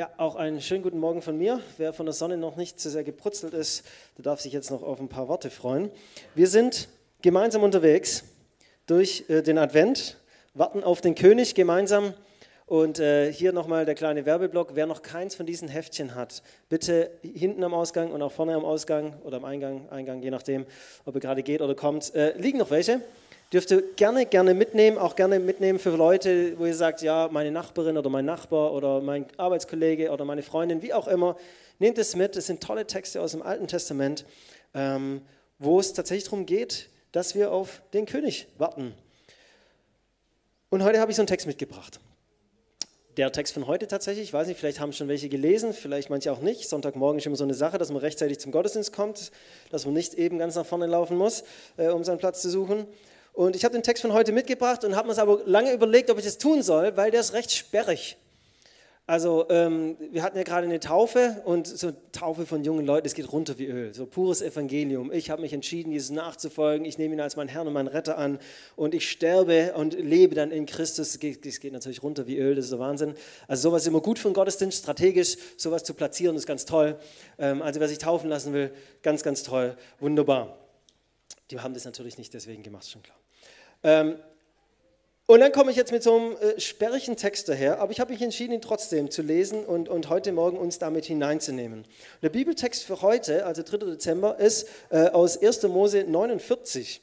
Ja, auch einen schönen guten Morgen von mir. Wer von der Sonne noch nicht zu sehr gebrutzelt ist, der darf sich jetzt noch auf ein paar Worte freuen. Wir sind gemeinsam unterwegs durch äh, den Advent, warten auf den König gemeinsam. Und äh, hier nochmal der kleine Werbeblock. Wer noch keins von diesen Heftchen hat, bitte hinten am Ausgang und auch vorne am Ausgang oder am Eingang, Eingang je nachdem, ob er gerade geht oder kommt, äh, liegen noch welche. Dürft ihr gerne, gerne mitnehmen, auch gerne mitnehmen für Leute, wo ihr sagt, ja, meine Nachbarin oder mein Nachbar oder mein Arbeitskollege oder meine Freundin, wie auch immer. Nehmt es mit, es sind tolle Texte aus dem Alten Testament, ähm, wo es tatsächlich darum geht, dass wir auf den König warten. Und heute habe ich so einen Text mitgebracht. Der Text von heute tatsächlich, ich weiß nicht, vielleicht haben schon welche gelesen, vielleicht manche auch nicht. Sonntagmorgen ist immer so eine Sache, dass man rechtzeitig zum Gottesdienst kommt, dass man nicht eben ganz nach vorne laufen muss, äh, um seinen Platz zu suchen. Und ich habe den Text von heute mitgebracht und habe mir aber lange überlegt, ob ich das tun soll, weil der ist recht sperrig. Also ähm, wir hatten ja gerade eine Taufe und so eine Taufe von jungen Leuten, es geht runter wie Öl, so pures Evangelium. Ich habe mich entschieden, Jesus nachzufolgen. Ich nehme ihn als meinen Herrn und meinen Retter an und ich sterbe und lebe dann in Christus. Es geht, geht natürlich runter wie Öl, das ist der Wahnsinn. Also sowas ist immer gut für einen Gottesdienst, strategisch sowas zu platzieren, ist ganz toll. Ähm, also wer sich taufen lassen will, ganz, ganz toll, wunderbar. Die haben das natürlich nicht deswegen gemacht, schon klar. Ähm, und dann komme ich jetzt mit so einem äh, sperrigen Text daher, aber ich habe mich entschieden, ihn trotzdem zu lesen und, und heute Morgen uns damit hineinzunehmen. Der Bibeltext für heute, also 3. Dezember, ist äh, aus 1. Mose 49.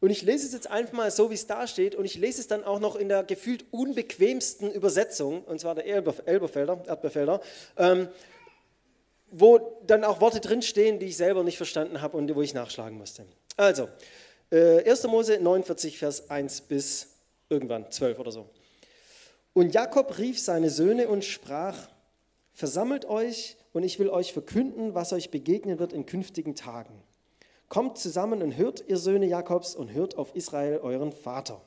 Und ich lese es jetzt einfach mal so, wie es da steht, und ich lese es dann auch noch in der gefühlt unbequemsten Übersetzung, und zwar der Elberfelder, Erdbeerfelder, ähm, wo dann auch Worte drinstehen, die ich selber nicht verstanden habe und wo ich nachschlagen musste. Also, äh, 1. Mose 49, Vers 1 bis irgendwann 12 oder so. Und Jakob rief seine Söhne und sprach, versammelt euch und ich will euch verkünden, was euch begegnen wird in künftigen Tagen. Kommt zusammen und hört, ihr Söhne Jakobs, und hört auf Israel, euren Vater.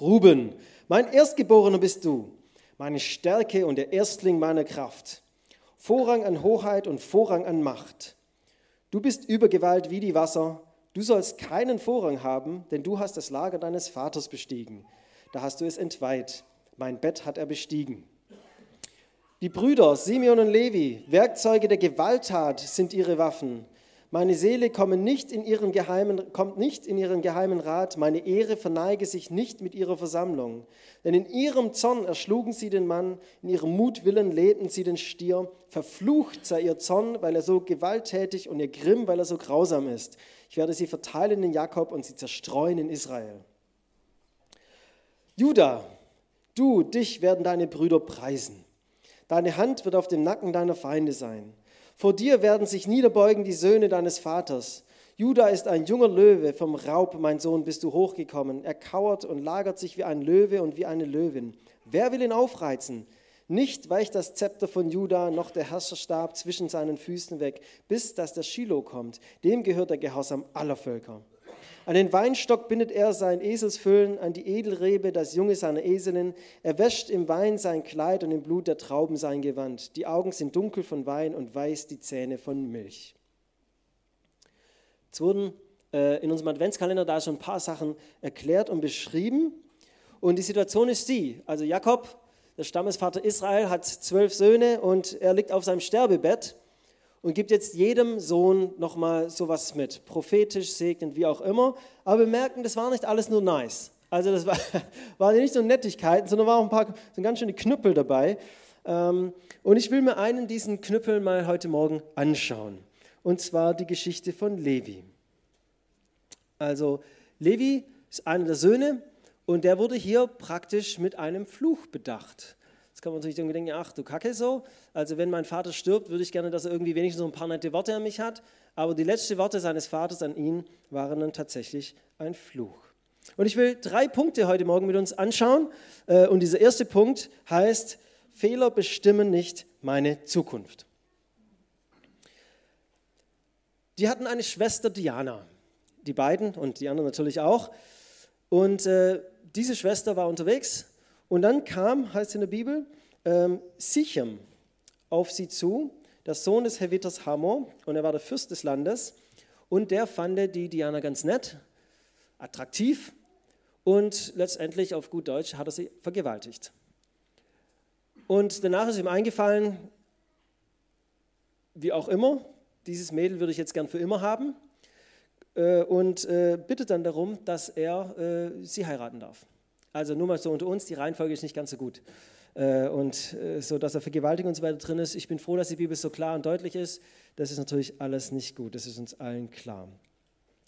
Ruben, mein Erstgeborener bist du, meine Stärke und der Erstling meiner Kraft. Vorrang an Hoheit und Vorrang an Macht. Du bist Übergewalt wie die Wasser, Du sollst keinen Vorrang haben, denn du hast das Lager deines Vaters bestiegen. Da hast du es entweiht. Mein Bett hat er bestiegen. Die Brüder Simeon und Levi, Werkzeuge der Gewalttat sind ihre Waffen. Meine Seele kommt nicht, in ihren geheimen, kommt nicht in ihren geheimen Rat, meine Ehre verneige sich nicht mit ihrer Versammlung. Denn in ihrem Zorn erschlugen sie den Mann, in ihrem Mutwillen lebten sie den Stier. Verflucht sei ihr Zorn, weil er so gewalttätig und ihr Grimm, weil er so grausam ist. Ich werde sie verteilen in Jakob und sie zerstreuen in Israel. Judah, du, dich werden deine Brüder preisen. Deine Hand wird auf dem Nacken deiner Feinde sein. Vor dir werden sich niederbeugen die Söhne deines Vaters. Judah ist ein junger Löwe, vom Raub, mein Sohn, bist du hochgekommen. Er kauert und lagert sich wie ein Löwe und wie eine Löwin. Wer will ihn aufreizen? Nicht weicht das Zepter von Juda, noch der Herrscherstab zwischen seinen Füßen weg, bis dass der Shiloh kommt. Dem gehört der Gehorsam aller Völker. An den Weinstock bindet er sein Eselsfüllen, an die Edelrebe das Junge seiner Eselin. Er wäscht im Wein sein Kleid und im Blut der Trauben sein Gewand. Die Augen sind dunkel von Wein und weiß die Zähne von Milch. Es wurden äh, in unserem Adventskalender da schon ein paar Sachen erklärt und beschrieben. Und die Situation ist die, also Jakob der Stammesvater Israel hat zwölf Söhne und er liegt auf seinem Sterbebett und gibt jetzt jedem Sohn nochmal sowas mit, prophetisch, segnend, wie auch immer. Aber wir merken, das war nicht alles nur nice. Also das war, waren nicht nur Nettigkeiten, sondern waren auch ein paar so ganz schöne Knüppel dabei. Ähm, und ich will mir einen diesen Knüppel mal heute Morgen anschauen. Und zwar die Geschichte von Levi. Also Levi ist einer der Söhne und der wurde hier praktisch mit einem Fluch bedacht. Jetzt kann man natürlich denken, ach du Kacke so. Also wenn mein Vater stirbt, würde ich gerne, dass er irgendwie wenigstens so ein paar nette Worte an mich hat. Aber die letzten Worte seines Vaters an ihn waren dann tatsächlich ein Fluch. Und ich will drei Punkte heute Morgen mit uns anschauen. Äh, und dieser erste Punkt heißt, Fehler bestimmen nicht meine Zukunft. Die hatten eine Schwester Diana, die beiden und die anderen natürlich auch. Und äh, diese Schwester war unterwegs und dann kam, heißt in der Bibel, ähm, Sichem auf sie zu, der Sohn des Heviters Hamor, und er war der Fürst des Landes. Und der fand die Diana ganz nett, attraktiv und letztendlich auf gut Deutsch hat er sie vergewaltigt. Und danach ist ihm eingefallen, wie auch immer, dieses Mädel würde ich jetzt gern für immer haben äh, und äh, bittet dann darum, dass er äh, sie heiraten darf. Also nur mal so unter uns, die Reihenfolge ist nicht ganz so gut. Äh, und äh, so, dass er Vergewaltigung und so weiter drin ist. Ich bin froh, dass die Bibel so klar und deutlich ist. Das ist natürlich alles nicht gut, das ist uns allen klar.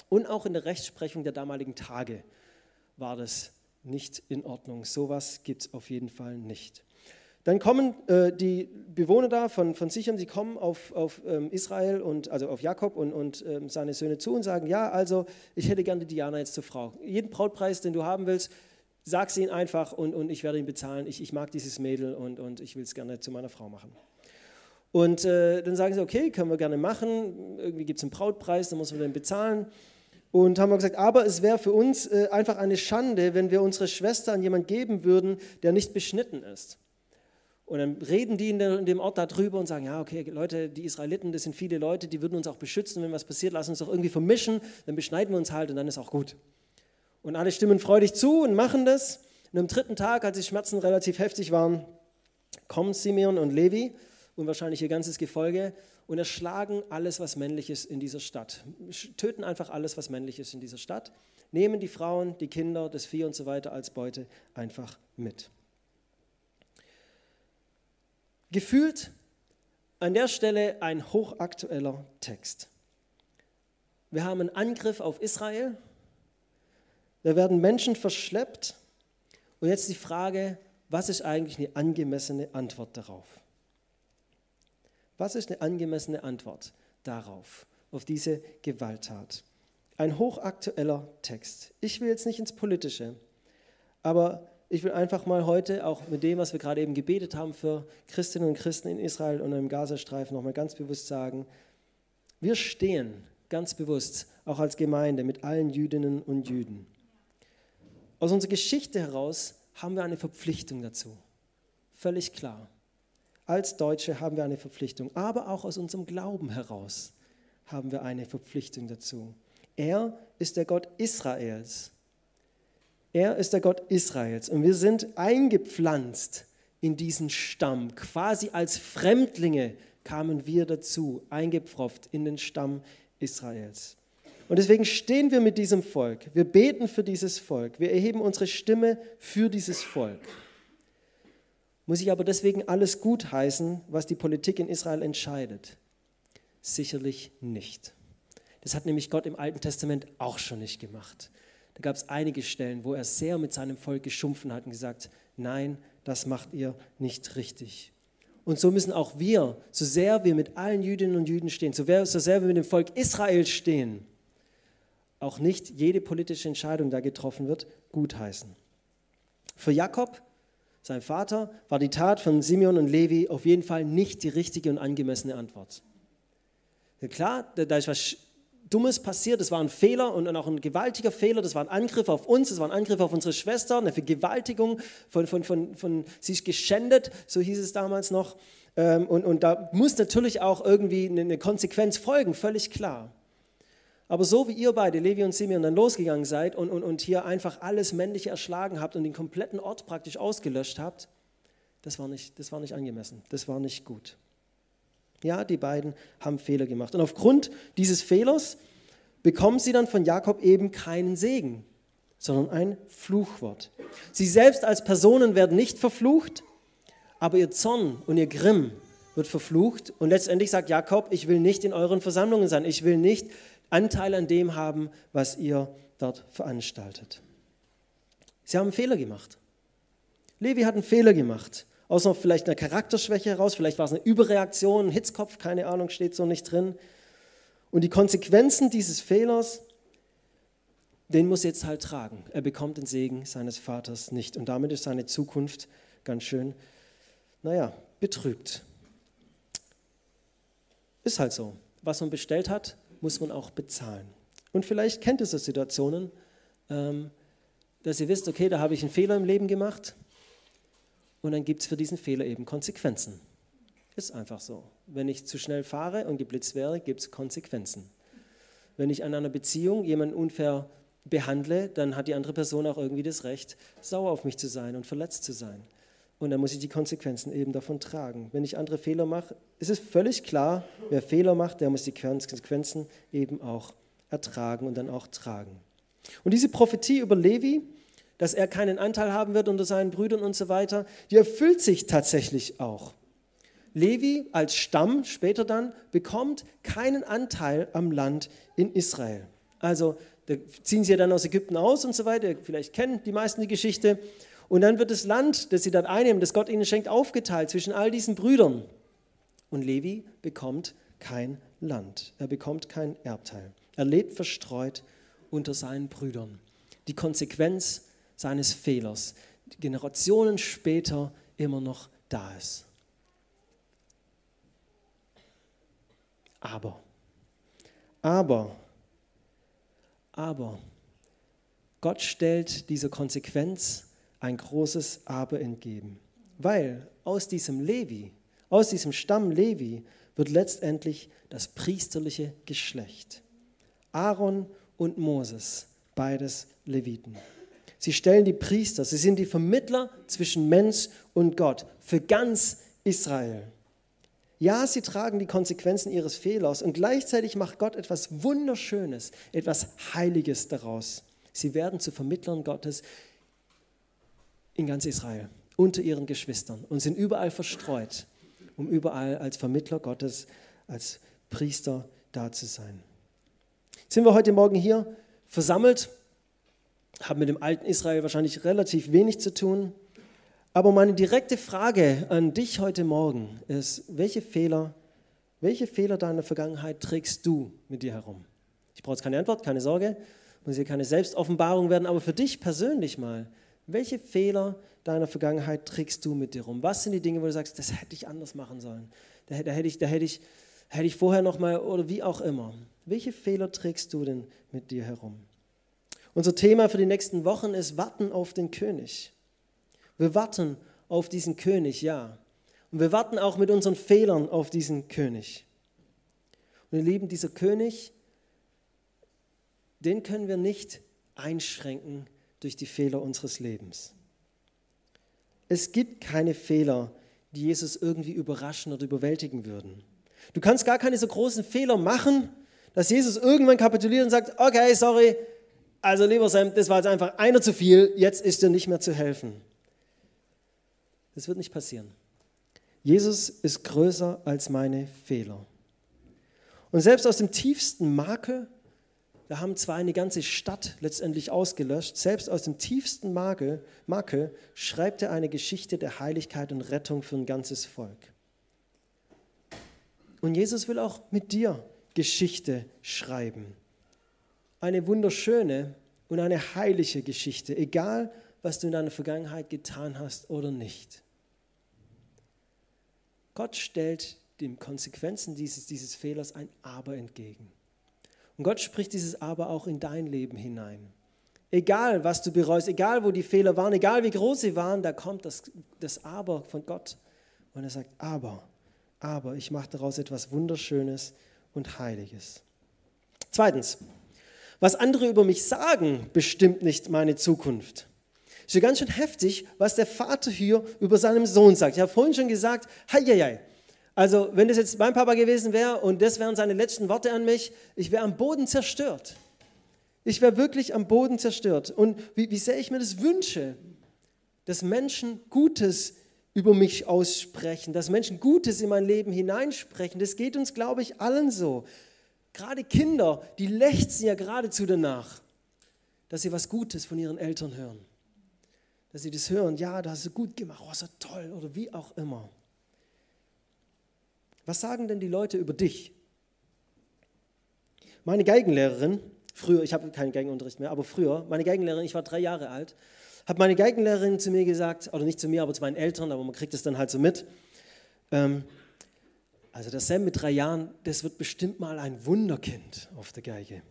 Und auch in der Rechtsprechung der damaligen Tage war das nicht in Ordnung. Sowas gibt es auf jeden Fall nicht. Dann kommen äh, die Bewohner da von, von Sichem, die kommen auf, auf ähm, Israel und also auf Jakob und, und ähm, seine Söhne zu und sagen: Ja, also ich hätte gerne Diana jetzt zur Frau. Jeden Brautpreis, den du haben willst, sag sie ihn einfach und, und ich werde ihn bezahlen. Ich, ich mag dieses Mädel und, und ich will es gerne zu meiner Frau machen. Und äh, dann sagen sie: Okay, können wir gerne machen. Irgendwie gibt es einen Brautpreis, dann muss man den bezahlen. Und haben wir gesagt, aber es wäre für uns äh, einfach eine Schande, wenn wir unsere Schwester an jemanden geben würden, der nicht beschnitten ist. Und dann reden die in, der, in dem Ort darüber und sagen, ja, okay, Leute, die Israeliten, das sind viele Leute, die würden uns auch beschützen. Wenn was passiert, lass uns doch irgendwie vermischen, dann beschneiden wir uns halt und dann ist auch gut. Und alle stimmen freudig zu und machen das. Und am dritten Tag, als die Schmerzen relativ heftig waren, kommen Simeon und Levi und wahrscheinlich ihr ganzes Gefolge und erschlagen alles, was männlich ist in dieser Stadt. Töten einfach alles, was männlich ist in dieser Stadt. Nehmen die Frauen, die Kinder, das Vieh und so weiter als Beute einfach mit. Gefühlt an der Stelle ein hochaktueller Text. Wir haben einen Angriff auf Israel, da werden Menschen verschleppt und jetzt die Frage, was ist eigentlich eine angemessene Antwort darauf? Was ist eine angemessene Antwort darauf, auf diese Gewalttat? Ein hochaktueller Text. Ich will jetzt nicht ins Politische, aber ich will einfach mal heute auch mit dem, was wir gerade eben gebetet haben für Christinnen und Christen in Israel und im Gazastreifen, nochmal ganz bewusst sagen, wir stehen ganz bewusst auch als Gemeinde mit allen Jüdinnen und Jüden. Aus unserer Geschichte heraus haben wir eine Verpflichtung dazu. Völlig klar. Als Deutsche haben wir eine Verpflichtung, aber auch aus unserem Glauben heraus haben wir eine Verpflichtung dazu. Er ist der Gott Israels er ist der Gott Israels und wir sind eingepflanzt in diesen Stamm. Quasi als Fremdlinge kamen wir dazu, eingepfropft in den Stamm Israels. Und deswegen stehen wir mit diesem Volk. Wir beten für dieses Volk. Wir erheben unsere Stimme für dieses Volk. Muss ich aber deswegen alles gutheißen, was die Politik in Israel entscheidet? Sicherlich nicht. Das hat nämlich Gott im Alten Testament auch schon nicht gemacht. Da gab es einige Stellen, wo er sehr mit seinem Volk geschumpfen hat und gesagt, nein, das macht ihr nicht richtig. Und so müssen auch wir, so sehr wir mit allen Jüdinnen und Jüden stehen, so sehr wir mit dem Volk Israel stehen, auch nicht jede politische Entscheidung, da getroffen wird, gutheißen. Für Jakob, sein Vater, war die Tat von Simeon und Levi auf jeden Fall nicht die richtige und angemessene Antwort. Klar, da ist was Dummes passiert, das war ein Fehler und auch ein gewaltiger Fehler, das war ein Angriff auf uns, das war ein Angriff auf unsere Schwester, eine Vergewaltigung, von, von, von, von sie ist geschändet, so hieß es damals noch. Ähm, und, und da muss natürlich auch irgendwie eine Konsequenz folgen, völlig klar. Aber so wie ihr beide, Levi und Simeon, dann losgegangen seid und, und, und hier einfach alles Männliche erschlagen habt und den kompletten Ort praktisch ausgelöscht habt, das war nicht, das war nicht angemessen, das war nicht gut. Ja, die beiden haben Fehler gemacht. Und aufgrund dieses Fehlers bekommen sie dann von Jakob eben keinen Segen, sondern ein Fluchwort. Sie selbst als Personen werden nicht verflucht, aber ihr Zorn und ihr Grimm wird verflucht. Und letztendlich sagt Jakob, ich will nicht in euren Versammlungen sein, ich will nicht Anteil an dem haben, was ihr dort veranstaltet. Sie haben einen Fehler gemacht. Levi hat einen Fehler gemacht aus noch vielleicht einer Charakterschwäche heraus, vielleicht war es eine Überreaktion, ein Hitzkopf, keine Ahnung, steht so nicht drin. Und die Konsequenzen dieses Fehlers, den muss er jetzt halt tragen. Er bekommt den Segen seines Vaters nicht. Und damit ist seine Zukunft ganz schön, naja, betrübt. Ist halt so. Was man bestellt hat, muss man auch bezahlen. Und vielleicht kennt ihr so Situationen, ähm, dass ihr wisst, okay, da habe ich einen Fehler im Leben gemacht und dann gibt es für diesen Fehler eben Konsequenzen. Ist einfach so. Wenn ich zu schnell fahre und geblitzt wäre, gibt es Konsequenzen. Wenn ich an einer Beziehung jemanden unfair behandle, dann hat die andere Person auch irgendwie das Recht, sauer auf mich zu sein und verletzt zu sein. Und dann muss ich die Konsequenzen eben davon tragen. Wenn ich andere Fehler mache, ist es völlig klar, wer Fehler macht, der muss die Konsequenzen eben auch ertragen und dann auch tragen. Und diese Prophetie über Levi, dass er keinen Anteil haben wird unter seinen Brüdern und so weiter, die erfüllt sich tatsächlich auch. Levi als Stamm später dann bekommt keinen Anteil am Land in Israel. Also da ziehen sie ja dann aus Ägypten aus und so weiter. Vielleicht kennen die meisten die Geschichte. Und dann wird das Land, das sie dort einnehmen, das Gott ihnen schenkt, aufgeteilt zwischen all diesen Brüdern. Und Levi bekommt kein Land. Er bekommt kein Erbteil. Er lebt verstreut unter seinen Brüdern. Die Konsequenz seines Fehlers, Generationen später immer noch da ist. Aber, aber, aber, Gott stellt dieser Konsequenz ein großes Aber entgegen. Weil aus diesem Levi, aus diesem Stamm Levi wird letztendlich das priesterliche Geschlecht. Aaron und Moses, beides Leviten. Sie stellen die Priester, sie sind die Vermittler zwischen Mensch und Gott für ganz Israel. Ja, sie tragen die Konsequenzen ihres Fehlers und gleichzeitig macht Gott etwas Wunderschönes, etwas Heiliges daraus. Sie werden zu Vermittlern Gottes in ganz Israel, unter ihren Geschwistern und sind überall verstreut, um überall als Vermittler Gottes, als Priester da zu sein. Jetzt sind wir heute Morgen hier versammelt, haben mit dem alten Israel wahrscheinlich relativ wenig zu tun, aber meine direkte Frage an dich heute Morgen ist, welche Fehler, welche Fehler deiner Vergangenheit trägst du mit dir herum? Ich brauche jetzt keine Antwort, keine Sorge, muss hier keine Selbstoffenbarung werden, aber für dich persönlich mal, welche Fehler deiner Vergangenheit trägst du mit dir rum? Was sind die Dinge, wo du sagst, das hätte ich anders machen sollen? Da, da hätte ich, da hätte ich, hätte ich vorher noch mal oder wie auch immer. Welche Fehler trägst du denn mit dir herum? Unser Thema für die nächsten Wochen ist Warten auf den König. Wir warten auf diesen König, ja. Und wir warten auch mit unseren Fehlern auf diesen König. Und ihr Lieben, dieser König, den können wir nicht einschränken durch die Fehler unseres Lebens. Es gibt keine Fehler, die Jesus irgendwie überraschen oder überwältigen würden. Du kannst gar keine so großen Fehler machen, dass Jesus irgendwann kapituliert und sagt, okay, sorry, also lieber Sam, das war jetzt einfach einer zu viel, jetzt ist dir nicht mehr zu helfen. Das wird nicht passieren. Jesus ist größer als meine Fehler. Und selbst aus dem tiefsten Makel, da haben zwar eine ganze Stadt letztendlich ausgelöscht, selbst aus dem tiefsten Makel, Makel schreibt er eine Geschichte der Heiligkeit und Rettung für ein ganzes Volk. Und Jesus will auch mit dir Geschichte schreiben. Eine wunderschöne und eine heilige Geschichte, egal was du in deiner Vergangenheit getan hast oder nicht. Gott stellt den Konsequenzen dieses, dieses Fehlers ein Aber entgegen. Und Gott spricht dieses Aber auch in dein Leben hinein. Egal, was du bereust, egal, wo die Fehler waren, egal, wie groß sie waren, da kommt das, das Aber von Gott. Und er sagt, aber, aber, ich mache daraus etwas Wunderschönes und Heiliges. Zweitens, was andere über mich sagen, bestimmt nicht meine Zukunft. Ist ja ganz schön heftig, was der Vater hier über seinem Sohn sagt. Ich habe vorhin schon gesagt, hei, hei, hei. Also, wenn das jetzt mein Papa gewesen wäre und das wären seine letzten Worte an mich, ich wäre am Boden zerstört. Ich wäre wirklich am Boden zerstört. Und wie, wie sehr ich mir das wünsche, dass Menschen Gutes über mich aussprechen, dass Menschen Gutes in mein Leben hineinsprechen. Das geht uns, glaube ich, allen so. Gerade Kinder, die lechzen ja geradezu danach, dass sie was Gutes von ihren Eltern hören dass sie das hören, ja, da hast du gut gemacht, oh, so toll oder wie auch immer. Was sagen denn die Leute über dich? Meine Geigenlehrerin, früher, ich habe keinen Geigenunterricht mehr, aber früher, meine Geigenlehrerin, ich war drei Jahre alt, hat meine Geigenlehrerin zu mir gesagt, oder nicht zu mir, aber zu meinen Eltern, aber man kriegt es dann halt so mit. Ähm, also der Sam mit drei Jahren, das wird bestimmt mal ein Wunderkind auf der Geige.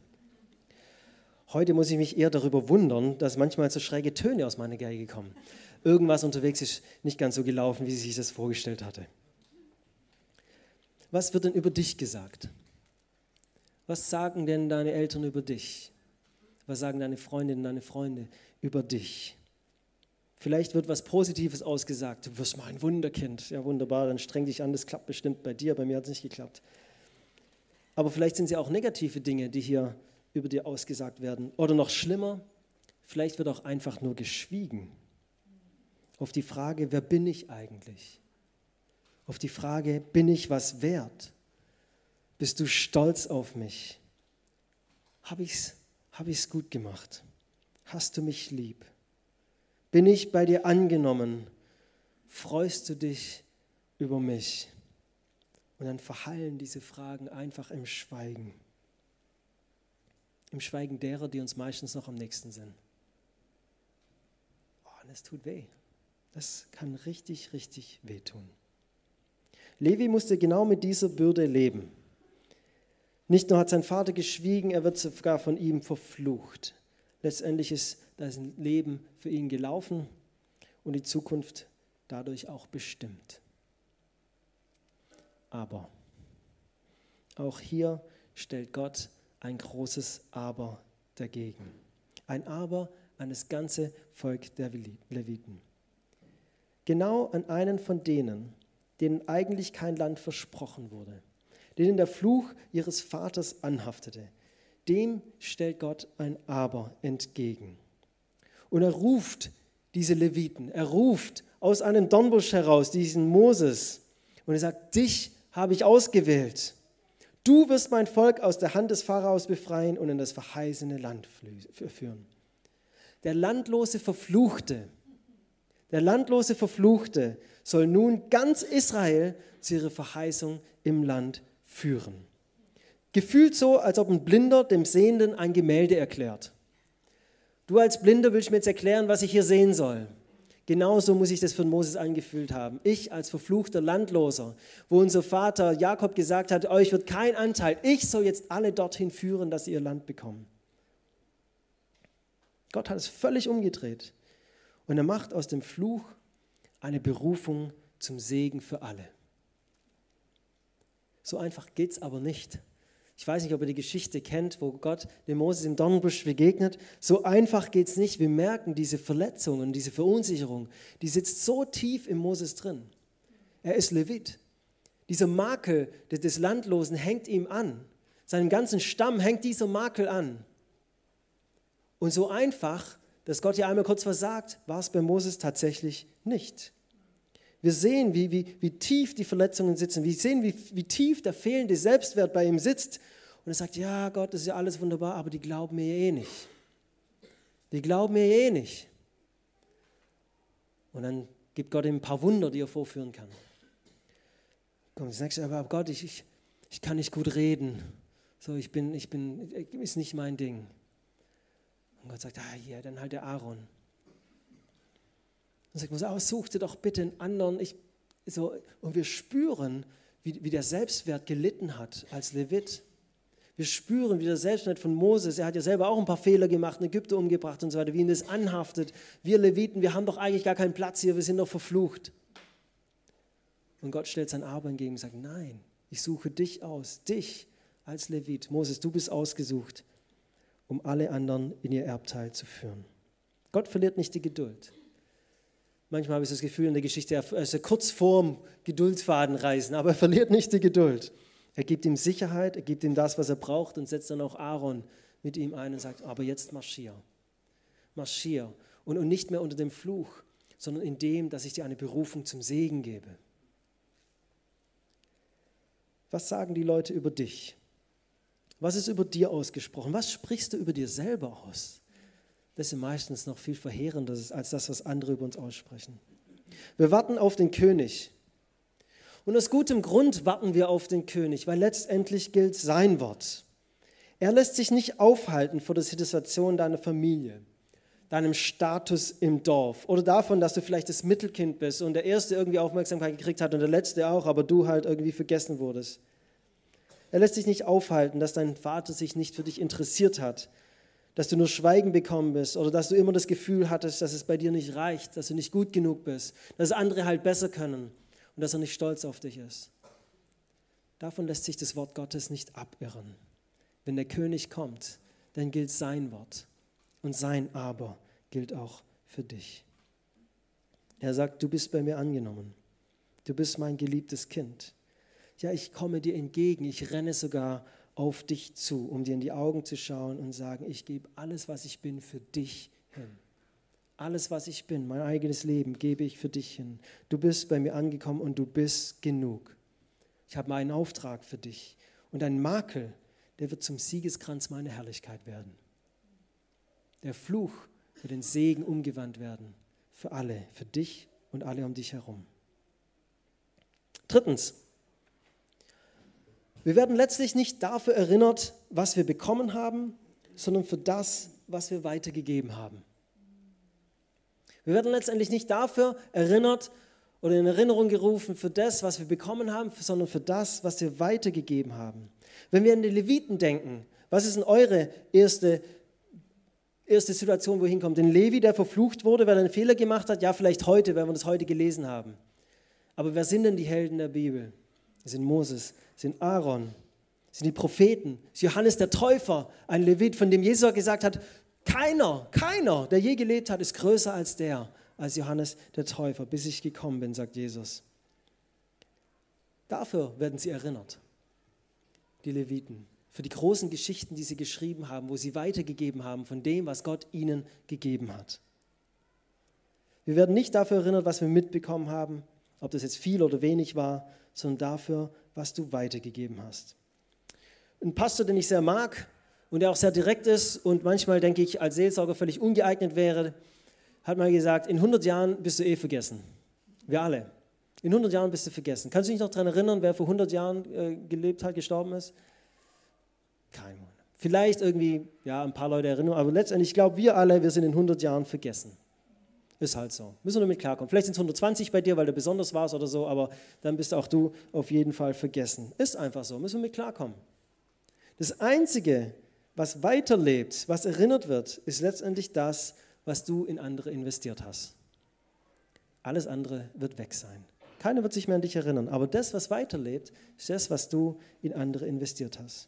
Heute muss ich mich eher darüber wundern, dass manchmal so schräge Töne aus meiner Geige kommen. Irgendwas unterwegs ist nicht ganz so gelaufen, wie sie sich das vorgestellt hatte. Was wird denn über dich gesagt? Was sagen denn deine Eltern über dich? Was sagen deine Freundinnen, deine Freunde über dich? Vielleicht wird was Positives ausgesagt. Du wirst mal ein Wunderkind. Ja, wunderbar, dann streng dich an, das klappt bestimmt bei dir. Bei mir hat es nicht geklappt. Aber vielleicht sind es ja auch negative Dinge, die hier über dir ausgesagt werden. Oder noch schlimmer, vielleicht wird auch einfach nur geschwiegen. Auf die Frage, wer bin ich eigentlich? Auf die Frage, bin ich was wert? Bist du stolz auf mich? Habe ich es hab ich's gut gemacht? Hast du mich lieb? Bin ich bei dir angenommen? Freust du dich über mich? Und dann verhallen diese Fragen einfach im Schweigen. Im Schweigen derer, die uns meistens noch am nächsten sind. Oh, und es tut weh. Das kann richtig, richtig wehtun. Levi musste genau mit dieser Bürde leben. Nicht nur hat sein Vater geschwiegen, er wird sogar von ihm verflucht. Letztendlich ist das Leben für ihn gelaufen und die Zukunft dadurch auch bestimmt. Aber auch hier stellt Gott ein großes Aber dagegen. Ein Aber an das ganze Volk der Leviten. Genau an einen von denen, denen eigentlich kein Land versprochen wurde, denen der Fluch ihres Vaters anhaftete, dem stellt Gott ein Aber entgegen. Und er ruft diese Leviten, er ruft aus einem Dornbusch heraus diesen Moses und er sagt, dich habe ich ausgewählt. Du wirst mein Volk aus der Hand des Pharaos befreien und in das verheißene Land führen. Der landlose Verfluchte, der landlose Verfluchte soll nun ganz Israel zu ihrer Verheißung im Land führen. Gefühlt so, als ob ein Blinder dem Sehenden ein Gemälde erklärt. Du als Blinder willst mir jetzt erklären, was ich hier sehen soll. Genauso muss ich das von Moses angefühlt haben. Ich als verfluchter Landloser, wo unser Vater Jakob gesagt hat, euch wird kein Anteil. Ich soll jetzt alle dorthin führen, dass sie ihr Land bekommen. Gott hat es völlig umgedreht. Und er macht aus dem Fluch eine Berufung zum Segen für alle. So einfach geht es aber nicht. Ich weiß nicht, ob ihr die Geschichte kennt, wo Gott dem Moses im Dornbusch begegnet. So einfach geht es nicht. Wir merken diese Verletzungen, diese Verunsicherung, die sitzt so tief in Moses drin. Er ist Levit. Dieser Makel des Landlosen hängt ihm an. Seinem ganzen Stamm hängt dieser Makel an. Und so einfach, dass Gott ja einmal kurz versagt, war es bei Moses tatsächlich nicht. Wir sehen, wie, wie, wie tief die Verletzungen sitzen. Wir sehen, wie, wie tief der fehlende Selbstwert bei ihm sitzt. Und er sagt, ja Gott, das ist ja alles wunderbar, aber die glauben mir eh nicht. Die glauben mir eh nicht. Und dann gibt Gott ihm ein paar Wunder, die er vorführen kann. Kommt das nächste, aber Gott, ich, ich, ich kann nicht gut reden. So, ich bin, ich bin, ist nicht mein Ding. Und Gott sagt, ah ja, dann halt der Aaron. Und sagt Mose, aber such dir doch bitte einen anderen. Ich, so, und wir spüren, wie, wie der Selbstwert gelitten hat als Levit. Wir spüren, wie der Selbstwert von Moses, er hat ja selber auch ein paar Fehler gemacht, in Ägypten umgebracht und so weiter, wie ihn das anhaftet. Wir Leviten, wir haben doch eigentlich gar keinen Platz hier, wir sind doch verflucht. Und Gott stellt sein Aber entgegen und sagt, nein, ich suche dich aus, dich als Levit. Moses, du bist ausgesucht, um alle anderen in ihr Erbteil zu führen. Gott verliert nicht die Geduld. Manchmal habe ich das Gefühl in der Geschichte, er ist kurz vorm Geduldsfaden reißen, aber er verliert nicht die Geduld. Er gibt ihm Sicherheit, er gibt ihm das, was er braucht und setzt dann auch Aaron mit ihm ein und sagt, aber jetzt marschier. Marschier. Und, und nicht mehr unter dem Fluch, sondern in dem, dass ich dir eine Berufung zum Segen gebe. Was sagen die Leute über dich? Was ist über dir ausgesprochen? Was sprichst du über dir selber aus? Das ist meistens noch viel verheerender als das, was andere über uns aussprechen. Wir warten auf den König. Und aus gutem Grund warten wir auf den König, weil letztendlich gilt sein Wort. Er lässt sich nicht aufhalten vor der Situation deiner Familie, deinem Status im Dorf oder davon, dass du vielleicht das Mittelkind bist und der Erste irgendwie Aufmerksamkeit gekriegt hat und der Letzte auch, aber du halt irgendwie vergessen wurdest. Er lässt sich nicht aufhalten, dass dein Vater sich nicht für dich interessiert hat, dass du nur Schweigen bekommen bist oder dass du immer das Gefühl hattest, dass es bei dir nicht reicht, dass du nicht gut genug bist, dass andere halt besser können und dass er nicht stolz auf dich ist. Davon lässt sich das Wort Gottes nicht abirren. Wenn der König kommt, dann gilt sein Wort und sein Aber gilt auch für dich. Er sagt, du bist bei mir angenommen. Du bist mein geliebtes Kind. Ja, ich komme dir entgegen. Ich renne sogar auf dich zu, um dir in die Augen zu schauen und sagen, ich gebe alles, was ich bin, für dich hin. Alles, was ich bin, mein eigenes Leben, gebe ich für dich hin. Du bist bei mir angekommen und du bist genug. Ich habe meinen Auftrag für dich. Und ein Makel, der wird zum Siegeskranz meiner Herrlichkeit werden. Der Fluch wird in Segen umgewandt werden. Für alle, für dich und alle um dich herum. Drittens, wir werden letztlich nicht dafür erinnert, was wir bekommen haben, sondern für das, was wir weitergegeben haben. Wir werden letztendlich nicht dafür erinnert oder in Erinnerung gerufen für das, was wir bekommen haben, sondern für das, was wir weitergegeben haben. Wenn wir an die Leviten denken, was ist denn eure erste, erste Situation, wo hinkommt? Den Levi, der verflucht wurde, weil er einen Fehler gemacht hat? Ja, vielleicht heute, wenn wir das heute gelesen haben. Aber wer sind denn die Helden der Bibel? Sind Moses, sind Aaron, sind die Propheten, ist Johannes der Täufer, ein Levit, von dem Jesus gesagt hat, keiner, keiner, der je gelebt hat, ist größer als der, als Johannes der Täufer, bis ich gekommen bin, sagt Jesus. Dafür werden sie erinnert, die Leviten, für die großen Geschichten, die sie geschrieben haben, wo sie weitergegeben haben von dem, was Gott ihnen gegeben hat. Wir werden nicht dafür erinnert, was wir mitbekommen haben, ob das jetzt viel oder wenig war, sondern dafür, was du weitergegeben hast. Ein Pastor, den ich sehr mag und der auch sehr direkt ist und manchmal, denke ich, als Seelsorger völlig ungeeignet wäre, hat mal gesagt, in 100 Jahren bist du eh vergessen. Wir alle. In 100 Jahren bist du vergessen. Kannst du dich noch daran erinnern, wer vor 100 Jahren äh, gelebt hat, gestorben ist? Kein Mann. Vielleicht irgendwie, ja, ein paar Leute erinnern, aber letztendlich, ich glaube, wir alle, wir sind in 100 Jahren vergessen. Ist halt so. Müssen wir damit klarkommen. Vielleicht sind es 120 bei dir, weil du besonders warst oder so, aber dann bist auch du auf jeden Fall vergessen. Ist einfach so. Müssen wir mit klarkommen. Das Einzige, was weiterlebt, was erinnert wird, ist letztendlich das, was du in andere investiert hast. Alles andere wird weg sein. Keiner wird sich mehr an dich erinnern. Aber das, was weiterlebt, ist das, was du in andere investiert hast.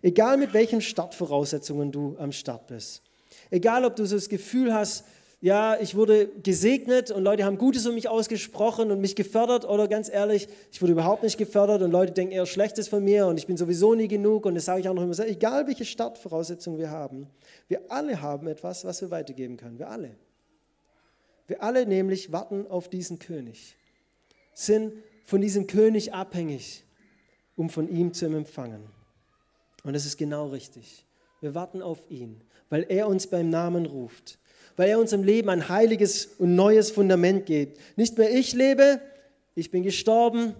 Egal mit welchen Startvoraussetzungen du am Start bist. Egal, ob du so das Gefühl hast, ja, ich wurde gesegnet und Leute haben Gutes um mich ausgesprochen und mich gefördert oder ganz ehrlich, ich wurde überhaupt nicht gefördert und Leute denken eher Schlechtes von mir und ich bin sowieso nie genug und das sage ich auch noch immer, egal welche Startvoraussetzungen wir haben, wir alle haben etwas, was wir weitergeben können, wir alle. Wir alle nämlich warten auf diesen König, sind von diesem König abhängig, um von ihm zu empfangen. Und das ist genau richtig. Wir warten auf ihn, weil er uns beim Namen ruft weil er unserem Leben ein heiliges und neues Fundament gibt. Nicht mehr ich lebe, ich bin gestorben,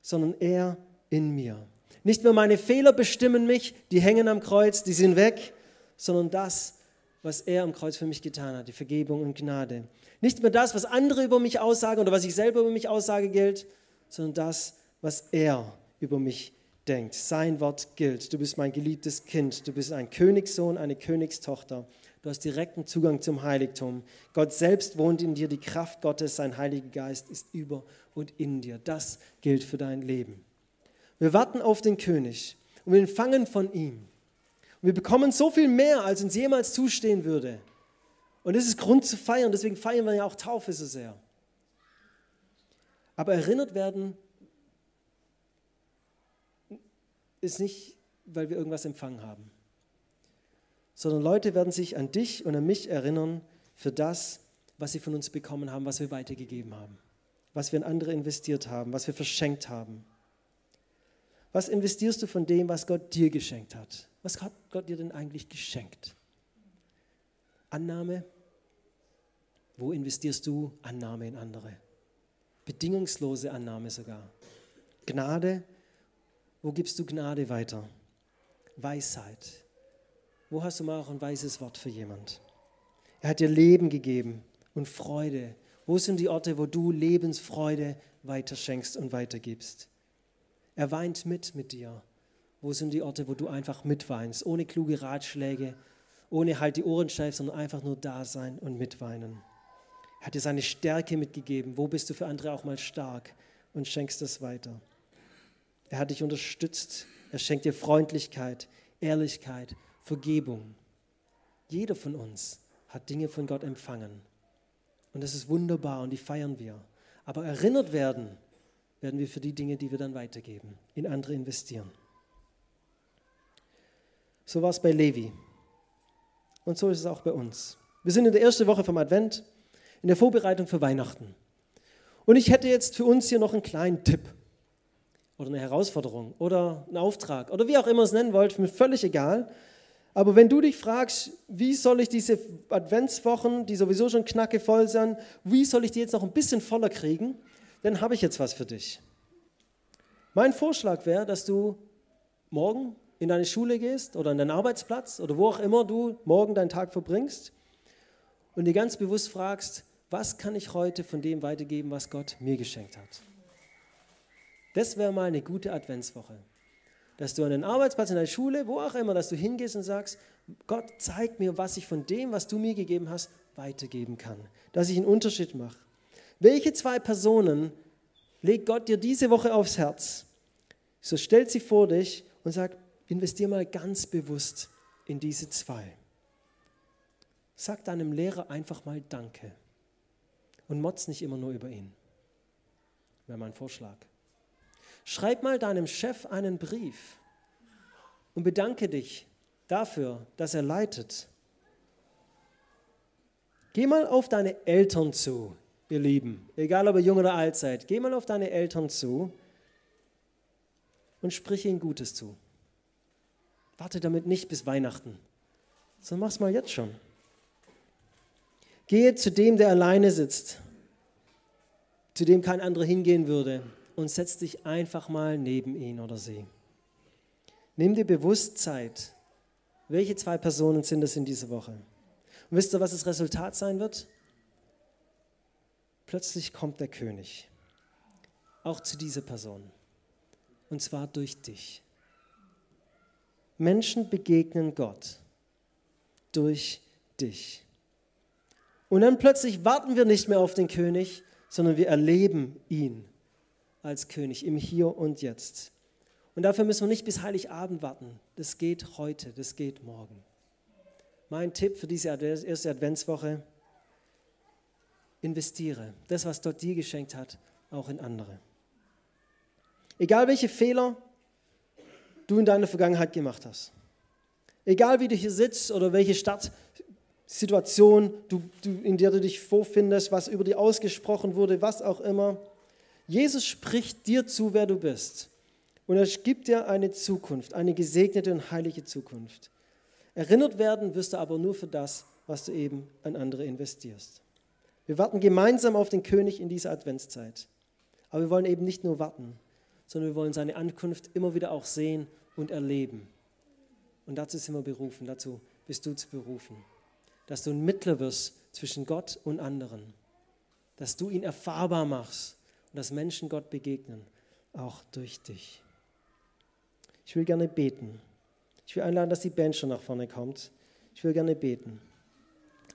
sondern er in mir. Nicht mehr meine Fehler bestimmen mich, die hängen am Kreuz, die sind weg, sondern das, was er am Kreuz für mich getan hat, die Vergebung und Gnade. Nicht mehr das, was andere über mich aussagen oder was ich selber über mich aussage, gilt, sondern das, was er über mich denkt. Sein Wort gilt. Du bist mein geliebtes Kind. Du bist ein Königssohn, eine Königstochter. Du hast direkten Zugang zum Heiligtum. Gott selbst wohnt in dir, die Kraft Gottes, sein Heiliger Geist ist über und in dir. Das gilt für dein Leben. Wir warten auf den König und wir empfangen von ihm. Und wir bekommen so viel mehr, als uns jemals zustehen würde. Und das ist Grund zu feiern, deswegen feiern wir ja auch Taufe so sehr. Aber erinnert werden ist nicht, weil wir irgendwas empfangen haben sondern Leute werden sich an dich und an mich erinnern für das, was sie von uns bekommen haben, was wir weitergegeben haben, was wir in andere investiert haben, was wir verschenkt haben. Was investierst du von dem, was Gott dir geschenkt hat? Was hat Gott dir denn eigentlich geschenkt? Annahme? Wo investierst du Annahme in andere? Bedingungslose Annahme sogar. Gnade? Wo gibst du Gnade weiter? Weisheit? Wo hast du mal auch ein weises Wort für jemand? Er hat dir Leben gegeben und Freude. Wo sind die Orte, wo du Lebensfreude weiterschenkst und weitergibst? Er weint mit mit dir. Wo sind die Orte, wo du einfach mitweinst, ohne kluge Ratschläge, ohne halt die Ohren steif, sondern einfach nur da sein und mitweinen? Er hat dir seine Stärke mitgegeben. Wo bist du für andere auch mal stark und schenkst das weiter? Er hat dich unterstützt. Er schenkt dir Freundlichkeit, Ehrlichkeit Vergebung. Jeder von uns hat Dinge von Gott empfangen. Und das ist wunderbar und die feiern wir. Aber erinnert werden, werden wir für die Dinge, die wir dann weitergeben, in andere investieren. So war es bei Levi. Und so ist es auch bei uns. Wir sind in der ersten Woche vom Advent, in der Vorbereitung für Weihnachten. Und ich hätte jetzt für uns hier noch einen kleinen Tipp oder eine Herausforderung oder einen Auftrag oder wie auch immer es nennen wollt, mir völlig egal. Aber wenn du dich fragst, wie soll ich diese Adventswochen, die sowieso schon knacke voll sind, wie soll ich die jetzt noch ein bisschen voller kriegen, dann habe ich jetzt was für dich. Mein Vorschlag wäre, dass du morgen in deine Schule gehst oder an deinen Arbeitsplatz oder wo auch immer du morgen deinen Tag verbringst und dir ganz bewusst fragst, was kann ich heute von dem weitergeben, was Gott mir geschenkt hat. Das wäre mal eine gute Adventswoche. Dass du an den Arbeitsplatz, in der Schule, wo auch immer, dass du hingehst und sagst, Gott zeigt mir, was ich von dem, was du mir gegeben hast, weitergeben kann. Dass ich einen Unterschied mache. Welche zwei Personen legt Gott dir diese Woche aufs Herz? So stellt sie vor dich und sag, investier mal ganz bewusst in diese zwei. Sag deinem Lehrer einfach mal Danke und motz nicht immer nur über ihn. Wäre mein Vorschlag. Schreib mal deinem Chef einen Brief und bedanke dich dafür, dass er leitet. Geh mal auf deine Eltern zu, ihr Lieben, egal ob ihr jung oder alt seid. Geh mal auf deine Eltern zu und sprich ihnen Gutes zu. Warte damit nicht bis Weihnachten, sondern mach's mal jetzt schon. Gehe zu dem, der alleine sitzt, zu dem kein anderer hingehen würde, und setz dich einfach mal neben ihn oder sie. Nimm dir bewusst Zeit. Welche zwei Personen sind es in dieser Woche? Und wisst ihr, was das Resultat sein wird? Plötzlich kommt der König. Auch zu dieser Person. Und zwar durch dich. Menschen begegnen Gott durch dich. Und dann plötzlich warten wir nicht mehr auf den König, sondern wir erleben ihn als König im Hier und Jetzt. Und dafür müssen wir nicht bis Heiligabend warten. Das geht heute, das geht morgen. Mein Tipp für diese erste Adventswoche, investiere das, was Gott dir geschenkt hat, auch in andere. Egal welche Fehler du in deiner Vergangenheit gemacht hast. Egal wie du hier sitzt oder welche Stadtsituation, du, du, in der du dich vorfindest, was über dir ausgesprochen wurde, was auch immer. Jesus spricht dir zu, wer du bist. Und er gibt dir eine Zukunft, eine gesegnete und heilige Zukunft. Erinnert werden wirst du aber nur für das, was du eben an andere investierst. Wir warten gemeinsam auf den König in dieser Adventszeit. Aber wir wollen eben nicht nur warten, sondern wir wollen seine Ankunft immer wieder auch sehen und erleben. Und dazu sind wir berufen, dazu bist du zu berufen. Dass du ein Mittler wirst zwischen Gott und anderen. Dass du ihn erfahrbar machst und dass Menschen Gott begegnen, auch durch dich. Ich will gerne beten. Ich will einladen, dass die Band schon nach vorne kommt. Ich will gerne beten.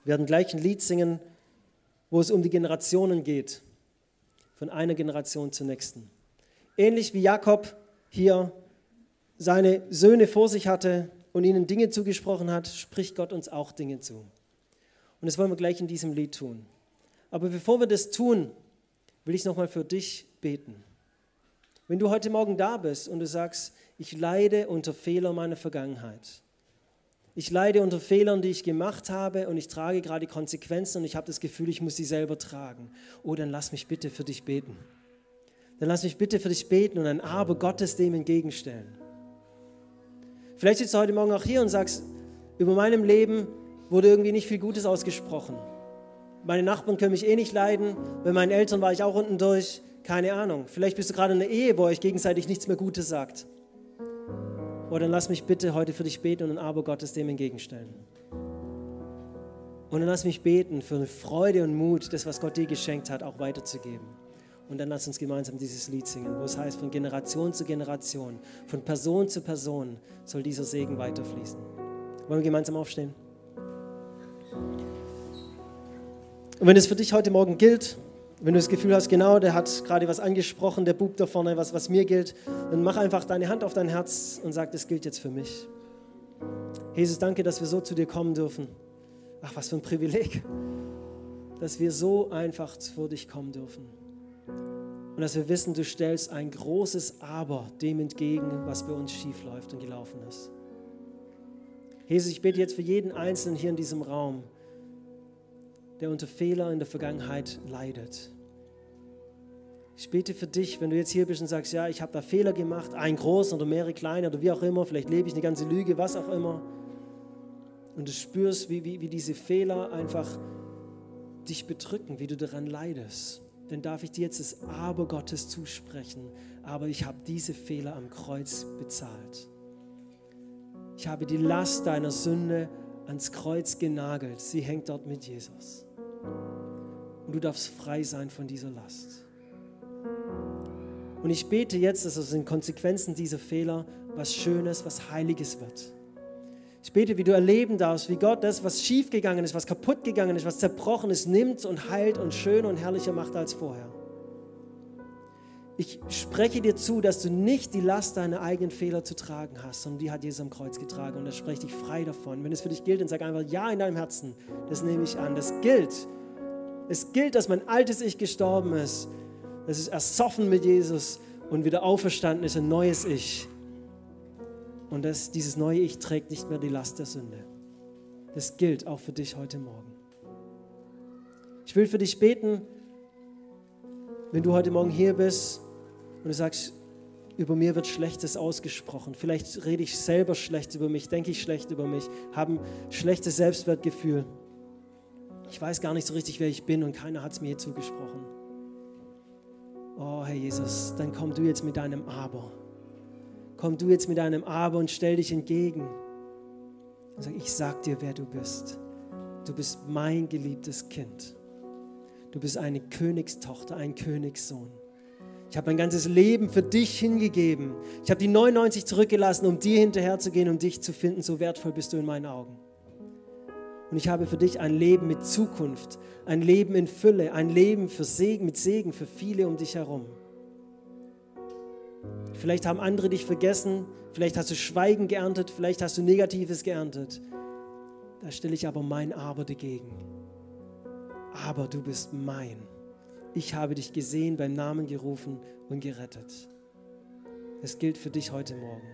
Wir werden gleich ein Lied singen, wo es um die Generationen geht, von einer Generation zur nächsten. Ähnlich wie Jakob hier seine Söhne vor sich hatte und ihnen Dinge zugesprochen hat, spricht Gott uns auch Dinge zu. Und das wollen wir gleich in diesem Lied tun. Aber bevor wir das tun, will ich nochmal für dich beten. Wenn du heute Morgen da bist und du sagst, ich leide unter Fehlern meiner Vergangenheit. Ich leide unter Fehlern, die ich gemacht habe und ich trage gerade Konsequenzen und ich habe das Gefühl, ich muss sie selber tragen. Oh, dann lass mich bitte für dich beten. Dann lass mich bitte für dich beten und ein Aber Gottes dem entgegenstellen. Vielleicht sitzt du heute Morgen auch hier und sagst, über meinem Leben wurde irgendwie nicht viel Gutes ausgesprochen. Meine Nachbarn können mich eh nicht leiden. Bei meinen Eltern war ich auch unten durch. Keine Ahnung. Vielleicht bist du gerade in einer Ehe, wo euch gegenseitig nichts mehr Gutes sagt. Oh, dann lass mich bitte heute für dich beten und ein Aber Gottes dem entgegenstellen. Und dann lass mich beten für eine Freude und Mut, das, was Gott dir geschenkt hat, auch weiterzugeben. Und dann lass uns gemeinsam dieses Lied singen, wo es heißt, von Generation zu Generation, von Person zu Person soll dieser Segen weiterfließen. Wollen wir gemeinsam aufstehen? Und wenn es für dich heute Morgen gilt, wenn du das Gefühl hast, genau, der hat gerade was angesprochen, der Bub da vorne, was, was mir gilt, dann mach einfach deine Hand auf dein Herz und sag, das gilt jetzt für mich. Jesus, danke, dass wir so zu dir kommen dürfen. Ach, was für ein Privileg. dass wir so einfach vor dich kommen dürfen. Und dass wir wissen, du stellst ein großes Aber dem entgegen, was bei uns schief läuft und gelaufen ist. Jesus, ich bete jetzt für jeden Einzelnen hier in diesem Raum, der unter Fehler in der Vergangenheit leidet. Ich bete für dich, wenn du jetzt hier bist und sagst, ja, ich habe da Fehler gemacht, einen großen oder mehrere kleine oder wie auch immer, vielleicht lebe ich eine ganze Lüge, was auch immer. Und du spürst, wie, wie, wie diese Fehler einfach dich bedrücken, wie du daran leidest. Dann darf ich dir jetzt das Aber Gottes zusprechen. Aber ich habe diese Fehler am Kreuz bezahlt. Ich habe die Last deiner Sünde ans Kreuz genagelt. Sie hängt dort mit Jesus. Und du darfst frei sein von dieser Last. Und ich bete jetzt, dass aus den Konsequenzen dieser Fehler was Schönes, was Heiliges wird. Ich bete, wie du erleben darfst, wie Gott das, was schiefgegangen ist, was kaputt gegangen ist, was zerbrochen ist, nimmt und heilt und schöner und herrlicher macht als vorher. Ich spreche dir zu, dass du nicht die Last deiner eigenen Fehler zu tragen hast, sondern die hat Jesus am Kreuz getragen und das spreche dich frei davon. Wenn es für dich gilt, dann sag einfach Ja in deinem Herzen. Das nehme ich an. Das gilt. Es gilt, dass mein altes Ich gestorben ist. Das ist ersoffen mit Jesus und wieder auferstanden ist ein neues Ich. Und das, dieses neue Ich trägt nicht mehr die Last der Sünde. Das gilt auch für dich heute Morgen. Ich will für dich beten, wenn du heute Morgen hier bist und du sagst, über mir wird Schlechtes ausgesprochen. Vielleicht rede ich selber schlecht über mich, denke ich schlecht über mich, habe ein schlechtes Selbstwertgefühl. Ich weiß gar nicht so richtig, wer ich bin und keiner hat es mir zugesprochen. Oh, Herr Jesus, dann komm du jetzt mit deinem Aber komm du jetzt mit deinem Aber und stell dich entgegen. Und sag, ich sag dir, wer du bist. Du bist mein geliebtes Kind. Du bist eine Königstochter, ein Königssohn. Ich habe mein ganzes Leben für dich hingegeben. Ich habe die 99 zurückgelassen, um dir hinterherzugehen, um dich zu finden. So wertvoll bist du in meinen Augen. Und ich habe für dich ein Leben mit Zukunft, ein Leben in Fülle, ein Leben für Segen, mit Segen für viele um dich herum. Vielleicht haben andere dich vergessen, vielleicht hast du Schweigen geerntet, vielleicht hast du Negatives geerntet. Da stelle ich aber mein Aber dagegen. Aber du bist mein. Ich habe dich gesehen, beim Namen gerufen und gerettet. Es gilt für dich heute Morgen.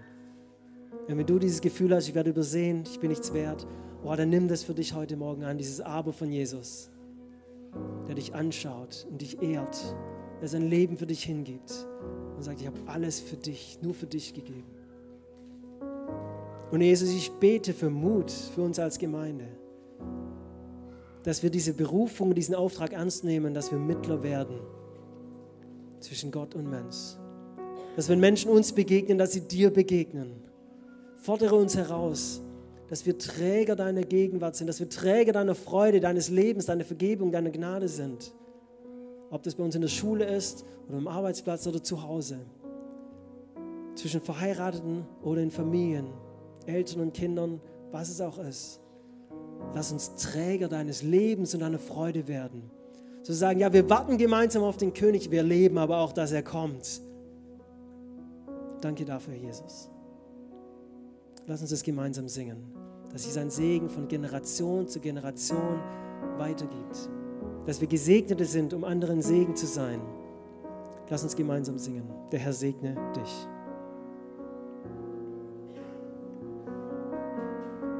Wenn du dieses Gefühl hast, ich werde übersehen, ich bin nichts wert, oh, dann nimm das für dich heute Morgen an, dieses Aber von Jesus, der dich anschaut und dich ehrt, der sein Leben für dich hingibt und sagt, ich habe alles für dich, nur für dich gegeben. Und Jesus, ich bete für Mut für uns als Gemeinde, dass wir diese Berufung, diesen Auftrag ernst nehmen, dass wir Mittler werden zwischen Gott und Mensch. Dass wenn Menschen uns begegnen, dass sie dir begegnen. Fordere uns heraus, dass wir Träger deiner Gegenwart sind, dass wir Träger deiner Freude, deines Lebens, deiner Vergebung, deiner Gnade sind. Ob das bei uns in der Schule ist oder am Arbeitsplatz oder zu Hause. Zwischen Verheirateten oder in Familien, Eltern und Kindern, was es auch ist. Lass uns Träger deines Lebens und deiner Freude werden. Zu sagen, ja, wir warten gemeinsam auf den König, wir leben aber auch, dass er kommt. Danke dafür, Jesus. Lass uns es gemeinsam singen, dass sich sein Segen von Generation zu Generation weitergibt dass wir Gesegnete sind, um anderen Segen zu sein. Lass uns gemeinsam singen. Der Herr segne dich.